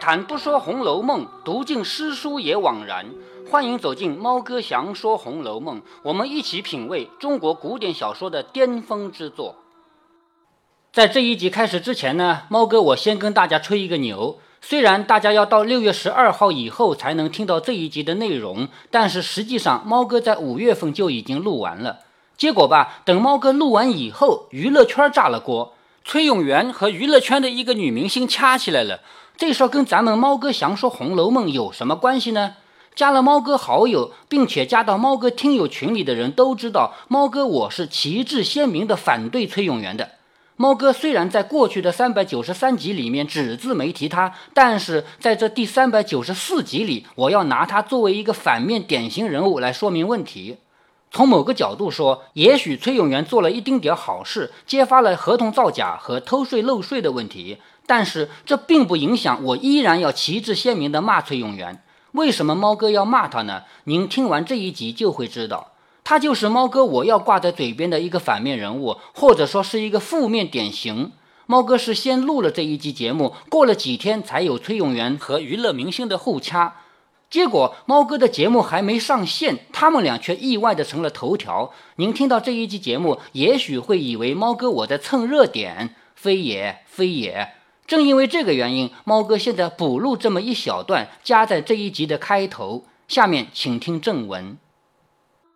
谈不说《红楼梦》，读尽诗书也枉然。欢迎走进猫哥祥说《红楼梦》，我们一起品味中国古典小说的巅峰之作。在这一集开始之前呢，猫哥我先跟大家吹一个牛。虽然大家要到六月十二号以后才能听到这一集的内容，但是实际上猫哥在五月份就已经录完了。结果吧，等猫哥录完以后，娱乐圈炸了锅，崔永元和娱乐圈的一个女明星掐起来了。这事儿跟咱们猫哥详说《红楼梦》有什么关系呢？加了猫哥好友，并且加到猫哥听友群里的人都知道，猫哥我是旗帜鲜明的反对崔永元的。猫哥虽然在过去的三百九十三集里面只字没提他，但是在这第三百九十四集里，我要拿他作为一个反面典型人物来说明问题。从某个角度说，也许崔永元做了一丁点好事，揭发了合同造假和偷税漏税的问题。但是这并不影响，我依然要旗帜鲜明地骂崔永元。为什么猫哥要骂他呢？您听完这一集就会知道，他就是猫哥我要挂在嘴边的一个反面人物，或者说是一个负面典型。猫哥是先录了这一集节目，过了几天才有崔永元和娱乐明星的互掐，结果猫哥的节目还没上线，他们俩却意外的成了头条。您听到这一集节目，也许会以为猫哥我在蹭热点，非也，非也。正因为这个原因，猫哥现在补录这么一小段，加在这一集的开头。下面请听正文，《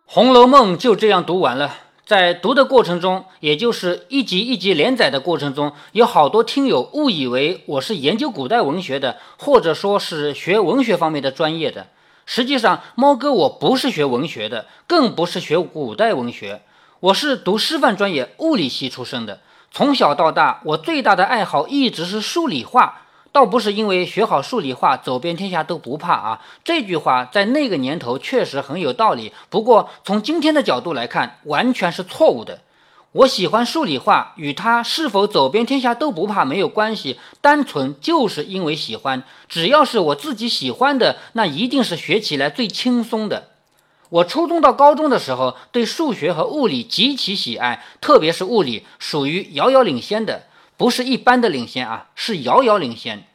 红楼梦》就这样读完了。在读的过程中，也就是一集一集连载的过程中，有好多听友误以为我是研究古代文学的，或者说是学文学方面的专业的。实际上，猫哥我不是学文学的，更不是学古代文学，我是读师范专业物理系出身的。从小到大，我最大的爱好一直是数理化，倒不是因为学好数理化走遍天下都不怕啊。这句话在那个年头确实很有道理，不过从今天的角度来看，完全是错误的。我喜欢数理化，与他是否走遍天下都不怕没有关系，单纯就是因为喜欢。只要是我自己喜欢的，那一定是学起来最轻松的。我初中到高中的时候，对数学和物理极其喜爱，特别是物理，属于遥遥领先的，不是一般的领先啊，是遥遥领先。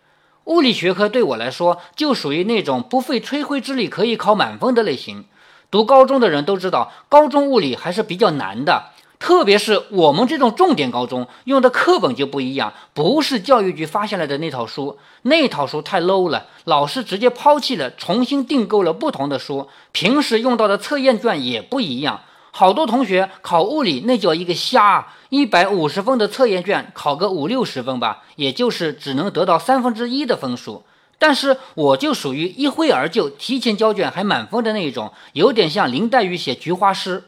物理学科对我来说，就属于那种不费吹灰之力可以考满分的类型。读高中的人都知道，高中物理还是比较难的。特别是我们这种重点高中用的课本就不一样，不是教育局发下来的那套书，那套书太 low 了，老师直接抛弃了，重新订购了不同的书。平时用到的测验卷也不一样，好多同学考物理那叫一个瞎，一百五十分的测验卷考个五六十分吧，也就是只能得到三分之一的分数。但是我就属于一挥而就，提前交卷还满分的那一种，有点像林黛玉写菊花诗。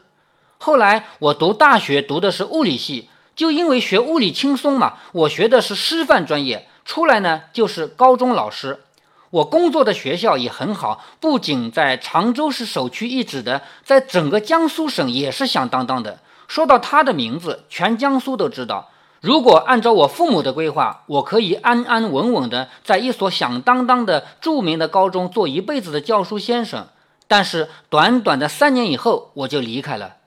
后来我读大学读的是物理系，就因为学物理轻松嘛，我学的是师范专业，出来呢就是高中老师。我工作的学校也很好，不仅在常州是首屈一指的，在整个江苏省也是响当当的。说到他的名字，全江苏都知道。如果按照我父母的规划，我可以安安稳稳的在一所响当当的著名的高中做一辈子的教书先生。但是短短的三年以后，我就离开了。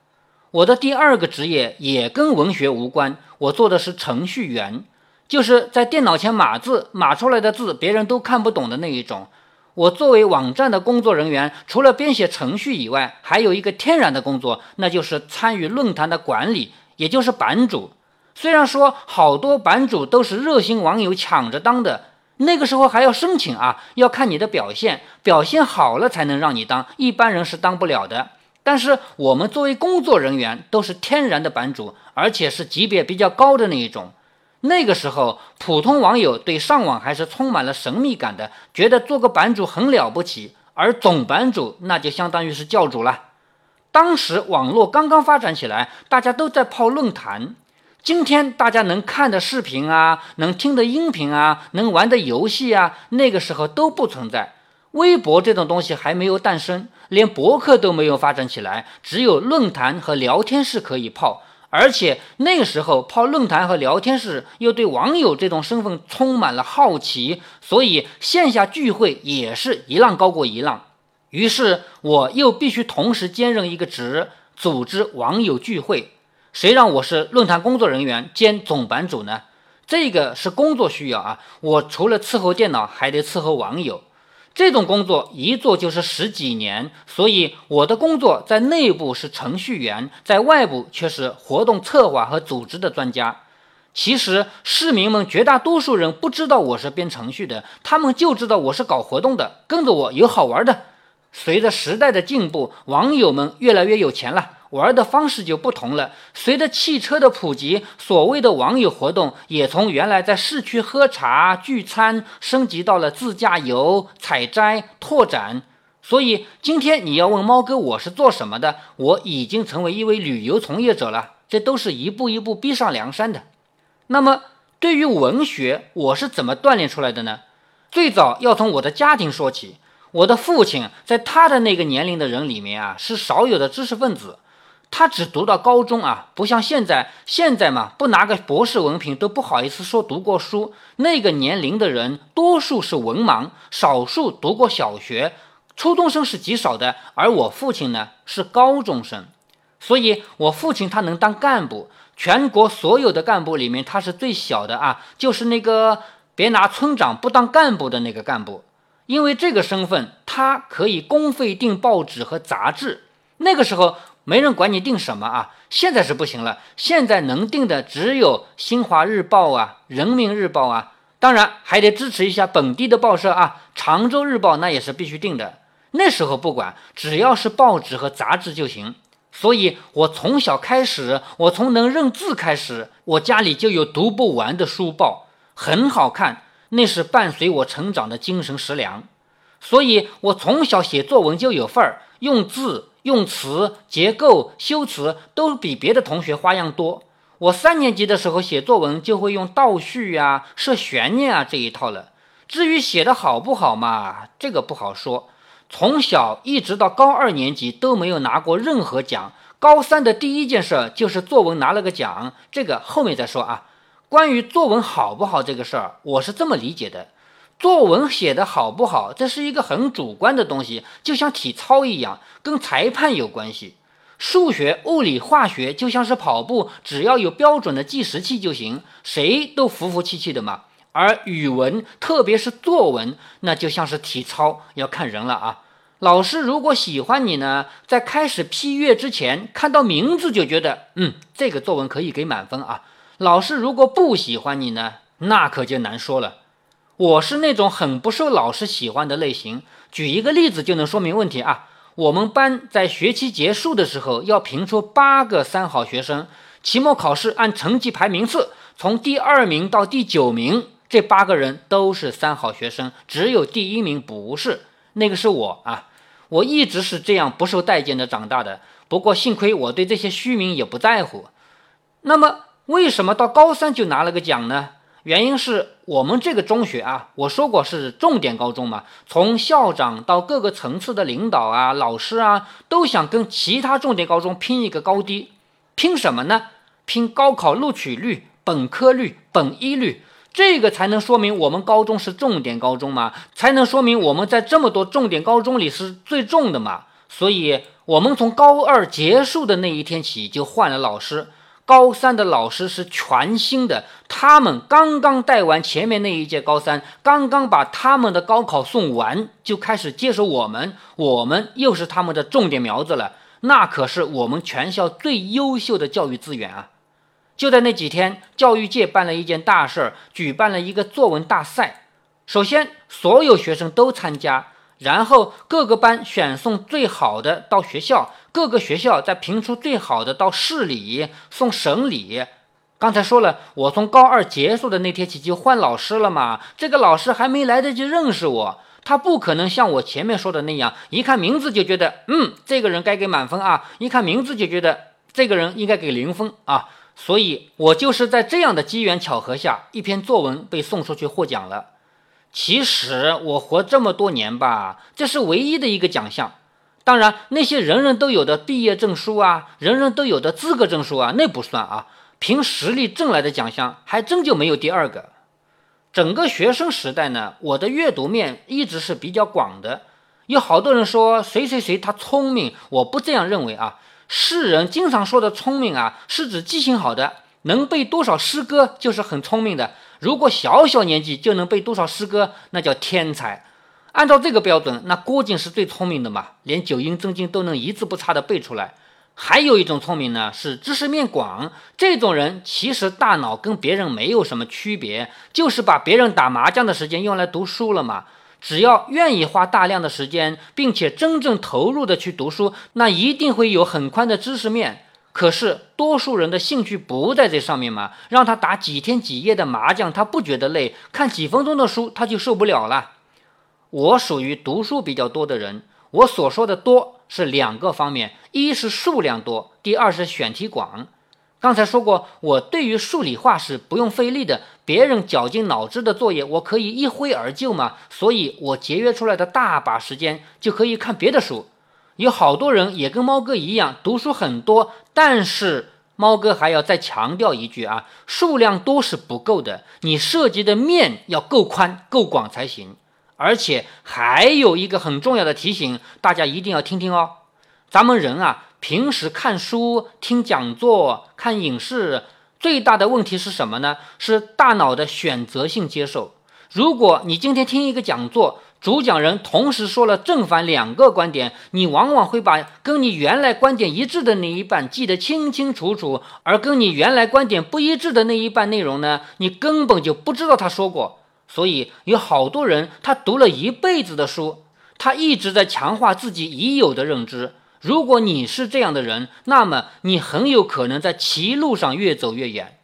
我的第二个职业也跟文学无关，我做的是程序员，就是在电脑前码字，码出来的字别人都看不懂的那一种。我作为网站的工作人员，除了编写程序以外，还有一个天然的工作，那就是参与论坛的管理，也就是版主。虽然说好多版主都是热心网友抢着当的，那个时候还要申请啊，要看你的表现，表现好了才能让你当，一般人是当不了的。但是我们作为工作人员都是天然的版主，而且是级别比较高的那一种。那个时候，普通网友对上网还是充满了神秘感的，觉得做个版主很了不起，而总版主那就相当于是教主了。当时网络刚刚发展起来，大家都在泡论坛。今天大家能看的视频啊，能听的音频啊，能玩的游戏啊，那个时候都不存在。微博这种东西还没有诞生，连博客都没有发展起来，只有论坛和聊天室可以泡。而且那时候泡论坛和聊天室，又对网友这种身份充满了好奇，所以线下聚会也是一浪高过一浪。于是我又必须同时兼任一个职，组织网友聚会。谁让我是论坛工作人员兼总版主呢？这个是工作需要啊，我除了伺候电脑，还得伺候网友。这种工作一做就是十几年，所以我的工作在内部是程序员，在外部却是活动策划和组织的专家。其实市民们绝大多数人不知道我是编程序的，他们就知道我是搞活动的，跟着我有好玩的。随着时代的进步，网友们越来越有钱了。玩的方式就不同了。随着汽车的普及，所谓的网友活动也从原来在市区喝茶聚餐，升级到了自驾游、采摘、拓展。所以今天你要问猫哥我是做什么的，我已经成为一位旅游从业者了。这都是一步一步逼上梁山的。那么对于文学，我是怎么锻炼出来的呢？最早要从我的家庭说起。我的父亲在他的那个年龄的人里面啊，是少有的知识分子。他只读到高中啊，不像现在，现在嘛，不拿个博士文凭都不好意思说读过书。那个年龄的人，多数是文盲，少数读过小学，初中生是极少的。而我父亲呢，是高中生，所以我父亲他能当干部，全国所有的干部里面，他是最小的啊，就是那个别拿村长不当干部的那个干部，因为这个身份，他可以公费订报纸和杂志。那个时候。没人管你订什么啊！现在是不行了，现在能订的只有《新华日报》啊，《人民日报》啊，当然还得支持一下本地的报社啊，《常州日报》那也是必须订的。那时候不管，只要是报纸和杂志就行。所以我从小开始，我从能认字开始，我家里就有读不完的书报，很好看，那是伴随我成长的精神食粮。所以我从小写作文就有份儿，用字。用词、结构、修辞都比别的同学花样多。我三年级的时候写作文就会用倒叙啊、设悬念啊这一套了。至于写的好不好嘛，这个不好说。从小一直到高二年级都没有拿过任何奖。高三的第一件事就是作文拿了个奖，这个后面再说啊。关于作文好不好这个事儿，我是这么理解的。作文写的好不好，这是一个很主观的东西，就像体操一样，跟裁判有关系。数学、物理、化学就像是跑步，只要有标准的计时器就行，谁都服服气气的嘛。而语文，特别是作文，那就像是体操，要看人了啊。老师如果喜欢你呢，在开始批阅之前，看到名字就觉得，嗯，这个作文可以给满分啊。老师如果不喜欢你呢，那可就难说了。我是那种很不受老师喜欢的类型。举一个例子就能说明问题啊。我们班在学期结束的时候要评出八个三好学生，期末考试按成绩排名次，从第二名到第九名，这八个人都是三好学生，只有第一名不是，那个是我啊。我一直是这样不受待见的长大的。不过幸亏我对这些虚名也不在乎。那么为什么到高三就拿了个奖呢？原因是我们这个中学啊，我说过是重点高中嘛，从校长到各个层次的领导啊、老师啊，都想跟其他重点高中拼一个高低。拼什么呢？拼高考录取率、本科率、本一率，这个才能说明我们高中是重点高中嘛，才能说明我们在这么多重点高中里是最重的嘛。所以，我们从高二结束的那一天起就换了老师。高三的老师是全新的，他们刚刚带完前面那一届高三，刚刚把他们的高考送完，就开始接手我们，我们又是他们的重点苗子了。那可是我们全校最优秀的教育资源啊！就在那几天，教育界办了一件大事儿，举办了一个作文大赛。首先，所有学生都参加。然后各个班选送最好的到学校，各个学校再评出最好的到市里送省里。刚才说了，我从高二结束的那天起就换老师了嘛。这个老师还没来得及认识我，他不可能像我前面说的那样，一看名字就觉得，嗯，这个人该给满分啊；一看名字就觉得这个人应该给零分啊。所以我就是在这样的机缘巧合下，一篇作文被送出去获奖了。其实我活这么多年吧，这是唯一的一个奖项。当然，那些人人都有的毕业证书啊，人人都有的资格证书啊，那不算啊。凭实力挣来的奖项，还真就没有第二个。整个学生时代呢，我的阅读面一直是比较广的。有好多人说谁谁谁他聪明，我不这样认为啊。世人经常说的聪明啊，是指记性好的。能背多少诗歌就是很聪明的。如果小小年纪就能背多少诗歌，那叫天才。按照这个标准，那郭靖是最聪明的嘛，连九阴真经都能一字不差的背出来。还有一种聪明呢，是知识面广。这种人其实大脑跟别人没有什么区别，就是把别人打麻将的时间用来读书了嘛。只要愿意花大量的时间，并且真正投入的去读书，那一定会有很宽的知识面。可是多数人的兴趣不在这上面嘛，让他打几天几夜的麻将，他不觉得累；看几分钟的书，他就受不了了。我属于读书比较多的人，我所说的多是两个方面：一是数量多，第二是选题广。刚才说过，我对于数理化是不用费力的，别人绞尽脑汁的作业，我可以一挥而就嘛。所以，我节约出来的大把时间就可以看别的书。有好多人也跟猫哥一样，读书很多，但是猫哥还要再强调一句啊，数量多是不够的，你涉及的面要够宽够广才行。而且还有一个很重要的提醒，大家一定要听听哦。咱们人啊，平时看书、听讲座、看影视，最大的问题是什么呢？是大脑的选择性接受。如果你今天听一个讲座，主讲人同时说了正反两个观点，你往往会把跟你原来观点一致的那一半记得清清楚楚，而跟你原来观点不一致的那一半内容呢，你根本就不知道他说过。所以有好多人，他读了一辈子的书，他一直在强化自己已有的认知。如果你是这样的人，那么你很有可能在歧路上越走越远。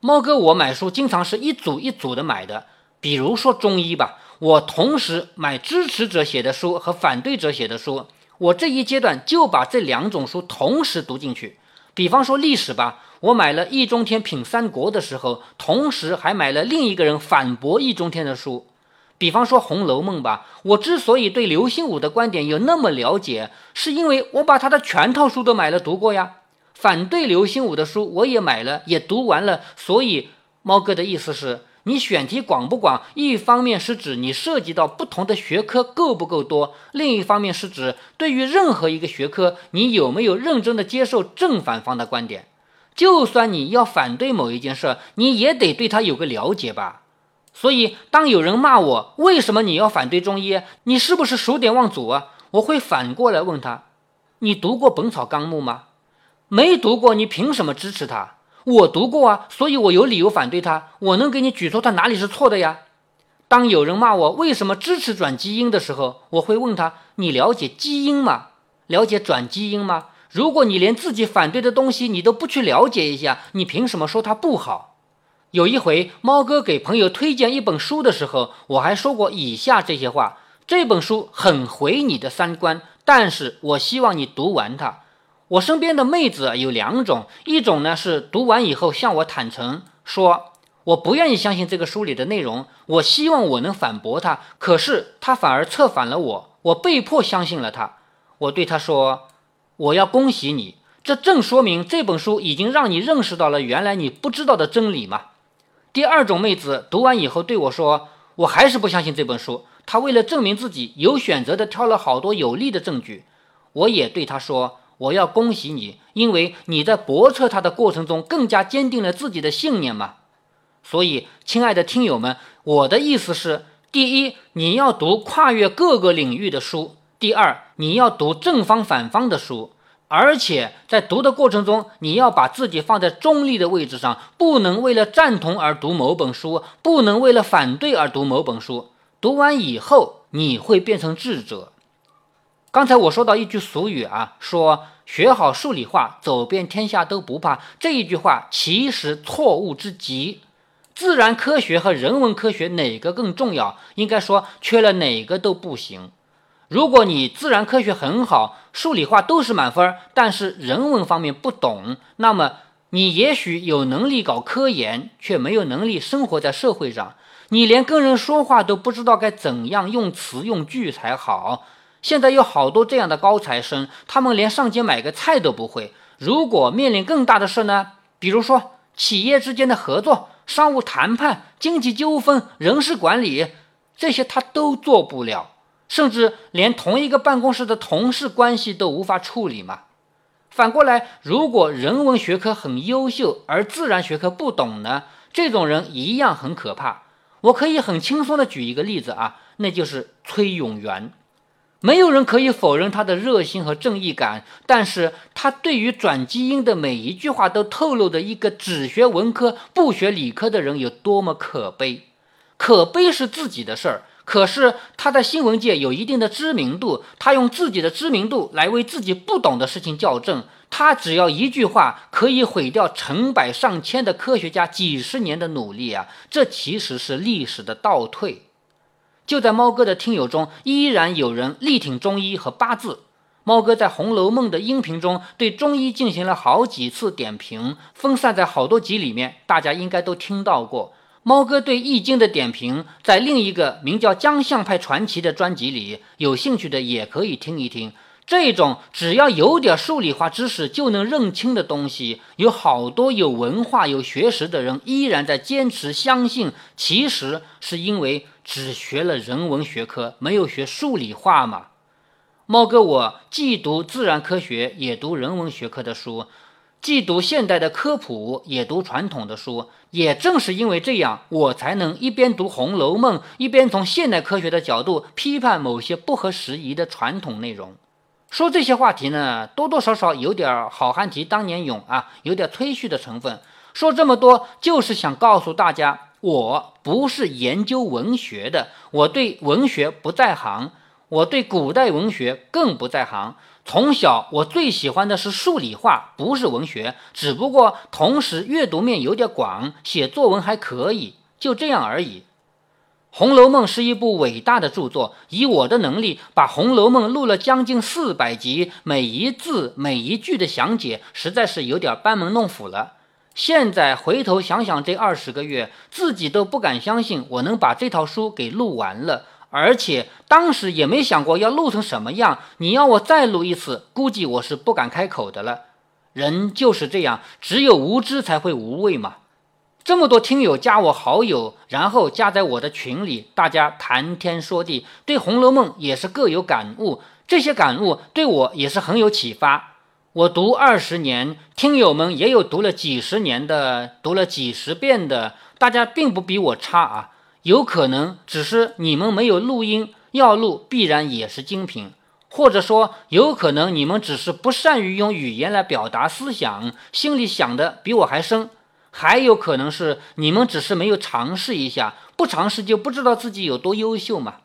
猫哥，我买书经常是一组一组的买的，比如说中医吧，我同时买支持者写的书和反对者写的书，我这一阶段就把这两种书同时读进去。比方说历史吧。我买了易中天品三国的时候，同时还买了另一个人反驳易中天的书，比方说《红楼梦》吧。我之所以对刘心武的观点有那么了解，是因为我把他的全套书都买了读过呀。反对刘心武的书我也买了，也读完了。所以猫哥的意思是，你选题广不广，一方面是指你涉及到不同的学科够不够多，另一方面是指对于任何一个学科，你有没有认真的接受正反方的观点。就算你要反对某一件事，你也得对他有个了解吧。所以，当有人骂我为什么你要反对中医，你是不是数典忘祖啊？我会反过来问他：你读过《本草纲目》吗？没读过，你凭什么支持他？我读过啊，所以我有理由反对他。我能给你举出他哪里是错的呀？当有人骂我为什么支持转基因的时候，我会问他：你了解基因吗？了解转基因吗？如果你连自己反对的东西你都不去了解一下，你凭什么说它不好？有一回，猫哥给朋友推荐一本书的时候，我还说过以下这些话：这本书很毁你的三观，但是我希望你读完它。我身边的妹子有两种，一种呢是读完以后向我坦诚说，我不愿意相信这个书里的内容，我希望我能反驳他，可是他反而策反了我，我被迫相信了他。我对他说。我要恭喜你，这正说明这本书已经让你认识到了原来你不知道的真理嘛。第二种妹子读完以后对我说：“我还是不相信这本书。”她为了证明自己，有选择的挑了好多有利的证据。我也对她说：“我要恭喜你，因为你在驳斥他的过程中更加坚定了自己的信念嘛。”所以，亲爱的听友们，我的意思是：第一，你要读跨越各个领域的书。第二，你要读正方反方的书，而且在读的过程中，你要把自己放在中立的位置上，不能为了赞同而读某本书，不能为了反对而读某本书。读完以后，你会变成智者。刚才我说到一句俗语啊，说学好数理化，走遍天下都不怕。这一句话其实错误之极。自然科学和人文科学哪个更重要？应该说，缺了哪个都不行。如果你自然科学很好，数理化都是满分，但是人文方面不懂，那么你也许有能力搞科研，却没有能力生活在社会上。你连跟人说话都不知道该怎样用词用句才好。现在有好多这样的高材生，他们连上街买个菜都不会。如果面临更大的事呢？比如说企业之间的合作、商务谈判、经济纠纷、人事管理，这些他都做不了。甚至连同一个办公室的同事关系都无法处理吗？反过来，如果人文学科很优秀，而自然学科不懂呢？这种人一样很可怕。我可以很轻松的举一个例子啊，那就是崔永元。没有人可以否认他的热心和正义感，但是他对于转基因的每一句话都透露着一个只学文科不学理科的人有多么可悲。可悲是自己的事儿，可是他在新闻界有一定的知名度，他用自己的知名度来为自己不懂的事情校正。他只要一句话，可以毁掉成百上千的科学家几十年的努力啊！这其实是历史的倒退。就在猫哥的听友中，依然有人力挺中医和八字。猫哥在《红楼梦》的音频中对中医进行了好几次点评，分散在好多集里面，大家应该都听到过。猫哥对《易经》的点评，在另一个名叫《江相派传奇》的专辑里，有兴趣的也可以听一听。这种只要有点数理化知识就能认清的东西，有好多有文化、有学识的人依然在坚持相信，其实是因为只学了人文学科，没有学数理化嘛。猫哥，我既读自然科学，也读人文学科的书，既读现代的科普，也读传统的书。也正是因为这样，我才能一边读《红楼梦》，一边从现代科学的角度批判某些不合时宜的传统内容。说这些话题呢，多多少少有点好汉提当年勇啊，有点吹嘘的成分。说这么多，就是想告诉大家，我不是研究文学的，我对文学不在行，我对古代文学更不在行。从小我最喜欢的是数理化，不是文学，只不过同时阅读面有点广，写作文还可以，就这样而已。《红楼梦》是一部伟大的著作，以我的能力把《红楼梦》录了将近四百集，每一字每一句的详解，实在是有点班门弄斧了。现在回头想想，这二十个月，自己都不敢相信我能把这套书给录完了，而且当时也没想过要录成什么样。你要我再录一次，估计我是不敢开口的了。人就是这样，只有无知才会无畏嘛。这么多听友加我好友，然后加在我的群里，大家谈天说地，对《红楼梦》也是各有感悟。这些感悟对我也是很有启发。我读二十年，听友们也有读了几十年的，读了几十遍的，大家并不比我差啊。有可能只是你们没有录音，要录必然也是精品，或者说有可能你们只是不善于用语言来表达思想，心里想的比我还深。还有可能是你们只是没有尝试一下，不尝试就不知道自己有多优秀嘛。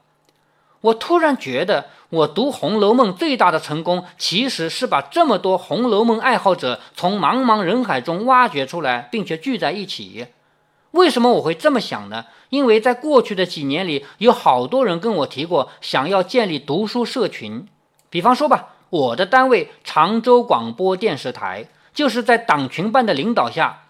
我突然觉得，我读《红楼梦》最大的成功，其实是把这么多《红楼梦》爱好者从茫茫人海中挖掘出来，并且聚在一起。为什么我会这么想呢？因为在过去的几年里，有好多人跟我提过想要建立读书社群。比方说吧，我的单位常州广播电视台，就是在党群办的领导下。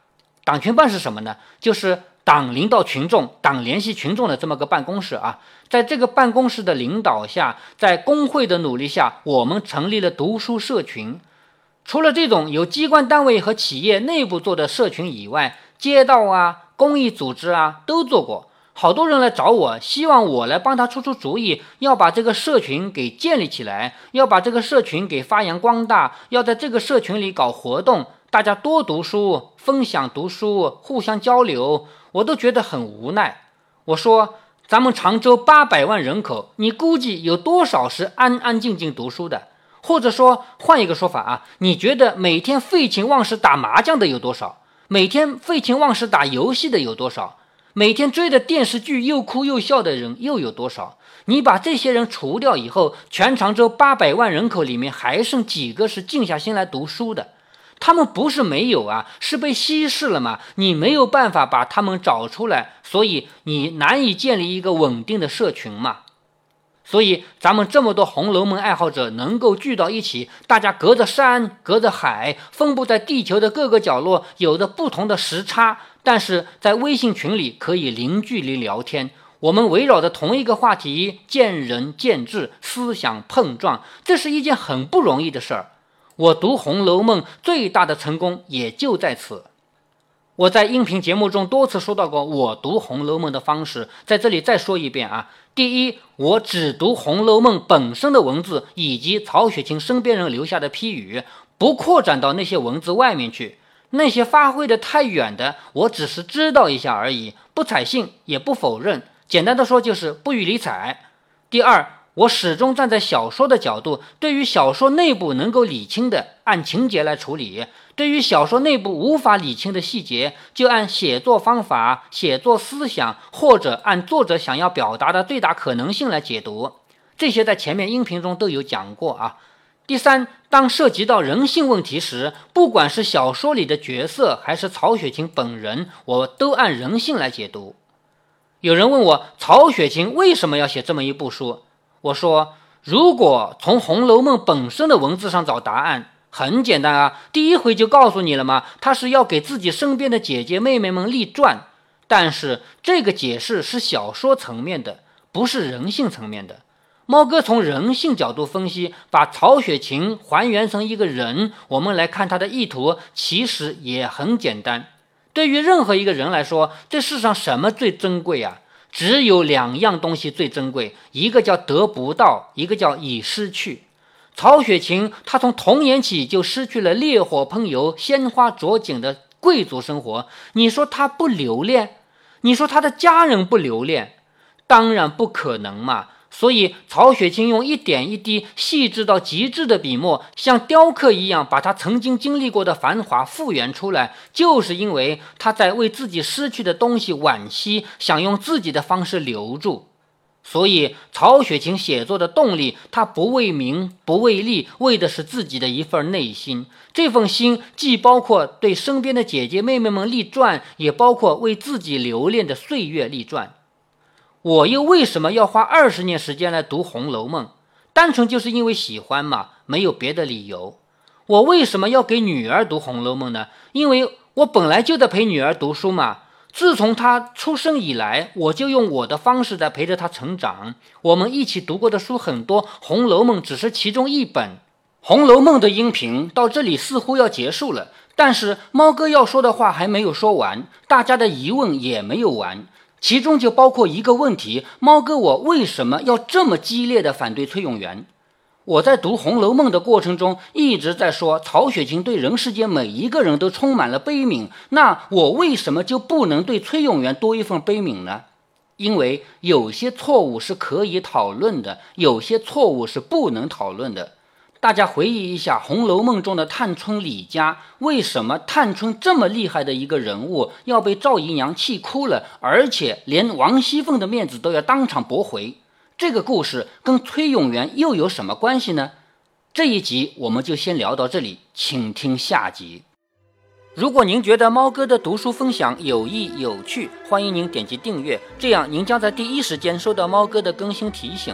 党群办是什么呢？就是党领导群众、党联系群众的这么个办公室啊。在这个办公室的领导下，在工会的努力下，我们成立了读书社群。除了这种由机关单位和企业内部做的社群以外，街道啊、公益组织啊都做过。好多人来找我，希望我来帮他出出主意，要把这个社群给建立起来，要把这个社群给发扬光大，要在这个社群里搞活动。大家多读书，分享读书，互相交流，我都觉得很无奈。我说，咱们常州八百万人口，你估计有多少是安安静静读书的？或者说，换一个说法啊，你觉得每天废寝忘食打麻将的有多少？每天废寝忘食打游戏的有多少？每天追着电视剧又哭又笑的人又有多少？你把这些人除掉以后，全常州八百万人口里面还剩几个是静下心来读书的？他们不是没有啊，是被稀释了嘛？你没有办法把他们找出来，所以你难以建立一个稳定的社群嘛。所以咱们这么多《红楼梦》爱好者能够聚到一起，大家隔着山，隔着海，分布在地球的各个角落，有着不同的时差，但是在微信群里可以零距离聊天。我们围绕着同一个话题，见仁见智，思想碰撞，这是一件很不容易的事儿。我读《红楼梦》最大的成功也就在此。我在音频节目中多次说到过我读《红楼梦》的方式，在这里再说一遍啊。第一，我只读《红楼梦》本身的文字以及曹雪芹身边人留下的批语，不扩展到那些文字外面去。那些发挥的太远的，我只是知道一下而已，不采信也不否认。简单的说，就是不予理睬。第二，我始终站在小说的角度，对于小说内部能够理清的，按情节来处理；对于小说内部无法理清的细节，就按写作方法、写作思想，或者按作者想要表达的最大可能性来解读。这些在前面音频中都有讲过啊。第三，当涉及到人性问题时，不管是小说里的角色，还是曹雪芹本人，我都按人性来解读。有人问我，曹雪芹为什么要写这么一部书？我说，如果从《红楼梦》本身的文字上找答案，很简单啊，第一回就告诉你了嘛，他是要给自己身边的姐姐妹妹们立传。但是这个解释是小说层面的，不是人性层面的。猫哥从人性角度分析，把曹雪芹还原成一个人，我们来看他的意图，其实也很简单。对于任何一个人来说，这世上什么最珍贵啊？只有两样东西最珍贵，一个叫得不到，一个叫已失去。曹雪芹他从童年起就失去了烈火烹油、鲜花着锦的贵族生活，你说他不留恋？你说他的家人不留恋？当然不可能嘛。所以，曹雪芹用一点一滴细致到极致的笔墨，像雕刻一样，把他曾经经历过的繁华复原出来，就是因为他在为自己失去的东西惋惜，想用自己的方式留住。所以，曹雪芹写作的动力，他不为名，不为利，为的是自己的一份内心。这份心，既包括对身边的姐姐妹妹们立传，也包括为自己留恋的岁月立传。我又为什么要花二十年时间来读《红楼梦》？单纯就是因为喜欢嘛，没有别的理由。我为什么要给女儿读《红楼梦》呢？因为我本来就在陪女儿读书嘛。自从她出生以来，我就用我的方式在陪着她成长。我们一起读过的书很多，《红楼梦》只是其中一本。《红楼梦》的音频到这里似乎要结束了，但是猫哥要说的话还没有说完，大家的疑问也没有完。其中就包括一个问题：猫哥，我为什么要这么激烈的反对崔永元？我在读《红楼梦》的过程中一直在说，曹雪芹对人世间每一个人都充满了悲悯。那我为什么就不能对崔永元多一份悲悯呢？因为有些错误是可以讨论的，有些错误是不能讨论的。大家回忆一下《红楼梦》中的探春李家，为什么探春这么厉害的一个人物要被赵姨娘气哭了，而且连王熙凤的面子都要当场驳回？这个故事跟崔永元又有什么关系呢？这一集我们就先聊到这里，请听下集。如果您觉得猫哥的读书分享有益有趣，欢迎您点击订阅，这样您将在第一时间收到猫哥的更新提醒。